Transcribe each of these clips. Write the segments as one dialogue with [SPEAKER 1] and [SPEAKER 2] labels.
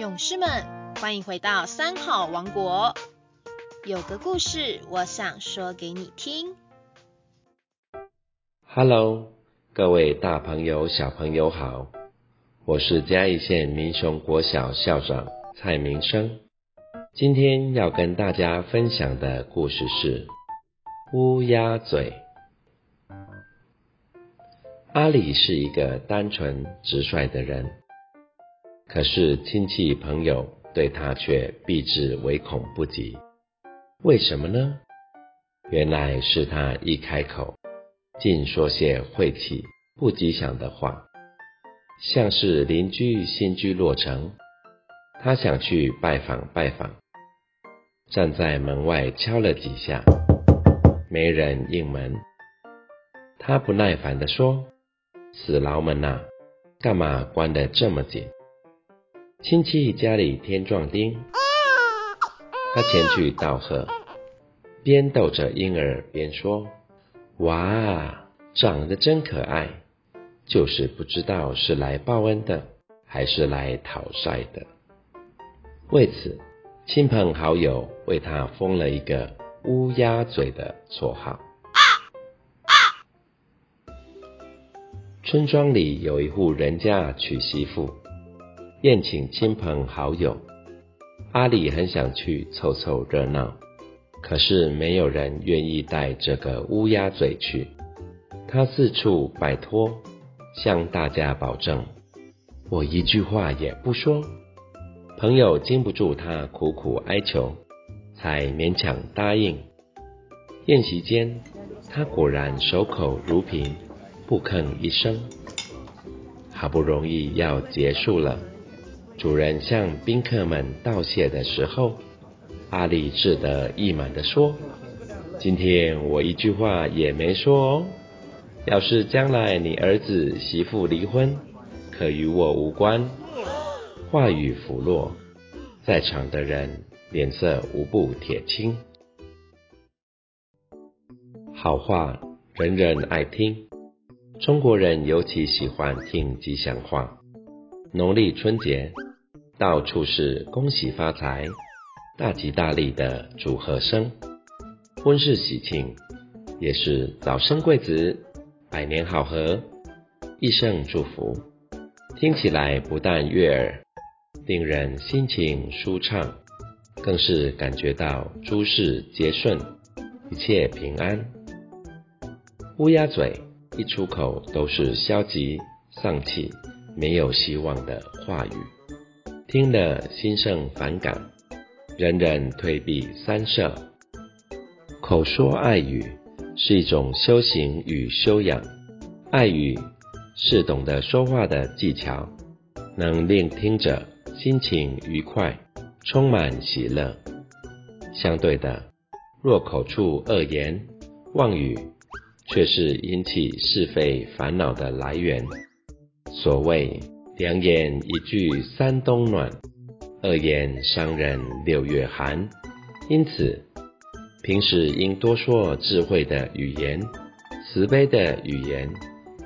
[SPEAKER 1] 勇士们，欢迎回到三好王国。有个故事，我想说给你听。
[SPEAKER 2] Hello，各位大朋友、小朋友好，我是嘉义县民雄国小校长蔡明生。今天要跟大家分享的故事是乌鸦嘴。阿里是一个单纯直率的人。可是亲戚朋友对他却避之唯恐不及，为什么呢？原来是他一开口，尽说些晦气、不吉祥的话，像是邻居新居落成，他想去拜访拜访，站在门外敲了几下，没人应门，他不耐烦地说：“死牢门呐，干嘛关得这么紧？”亲戚家里添壮丁，他前去道贺，边逗着婴儿边说：“哇，长得真可爱，就是不知道是来报恩的，还是来讨债的。”为此，亲朋好友为他封了一个“乌鸦嘴”的绰号。村庄里有一户人家娶媳妇。宴请亲朋好友，阿里很想去凑凑热闹，可是没有人愿意带这个乌鸦嘴去。他四处摆脱，向大家保证：“我一句话也不说。”朋友经不住他苦苦哀求，才勉强答应。宴席间，他果然守口如瓶，不吭一声。好不容易要结束了。主人向宾客们道谢的时候，阿里志得意满地说：“今天我一句话也没说哦。要是将来你儿子媳妇离婚，可与我无关。”话语拂落，在场的人脸色无不铁青。好话人人爱听，中国人尤其喜欢听吉祥话。农历春节。到处是恭喜发财、大吉大利的祝贺声，婚事喜庆也是早生贵子、百年好合、一生祝福。听起来不但悦耳，令人心情舒畅，更是感觉到诸事皆顺、一切平安。乌鸦嘴一出口都是消极、丧气、没有希望的话语。听了心生反感，人人退避三舍。口说爱语是一种修行与修养。爱语是懂得说话的技巧，能令听者心情愉快，充满喜乐。相对的，若口出恶言、妄语，却是引起是非烦恼的来源。所谓。良言一句三冬暖，恶言伤人六月寒。因此，平时应多说智慧的语言、慈悲的语言、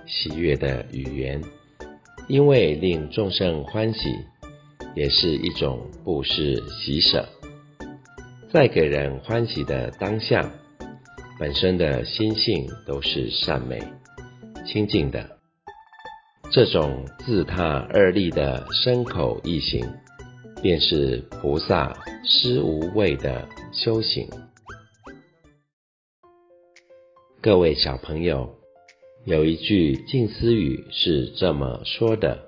[SPEAKER 2] 喜悦的语言，因为令众生欢喜，也是一种布施喜舍。在给人欢喜的当下，本身的心性都是善美、清净的。这种自他二利的身口意行，便是菩萨施无畏的修行。各位小朋友，有一句近思语是这么说的：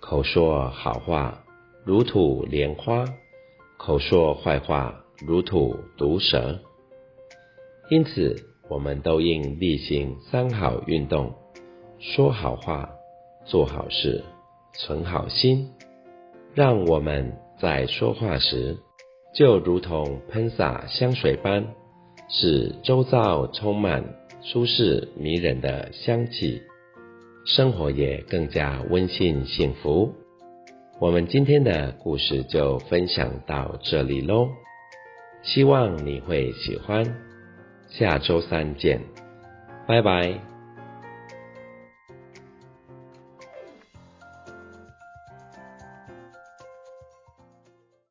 [SPEAKER 2] 口说好话如吐莲花，口说坏话如吐毒蛇。因此，我们都应例行三好运动，说好话。做好事，存好心，让我们在说话时，就如同喷洒香水般，使周遭充满舒适迷人的香气，生活也更加温馨幸福。我们今天的故事就分享到这里喽，希望你会喜欢。下周三见，拜拜。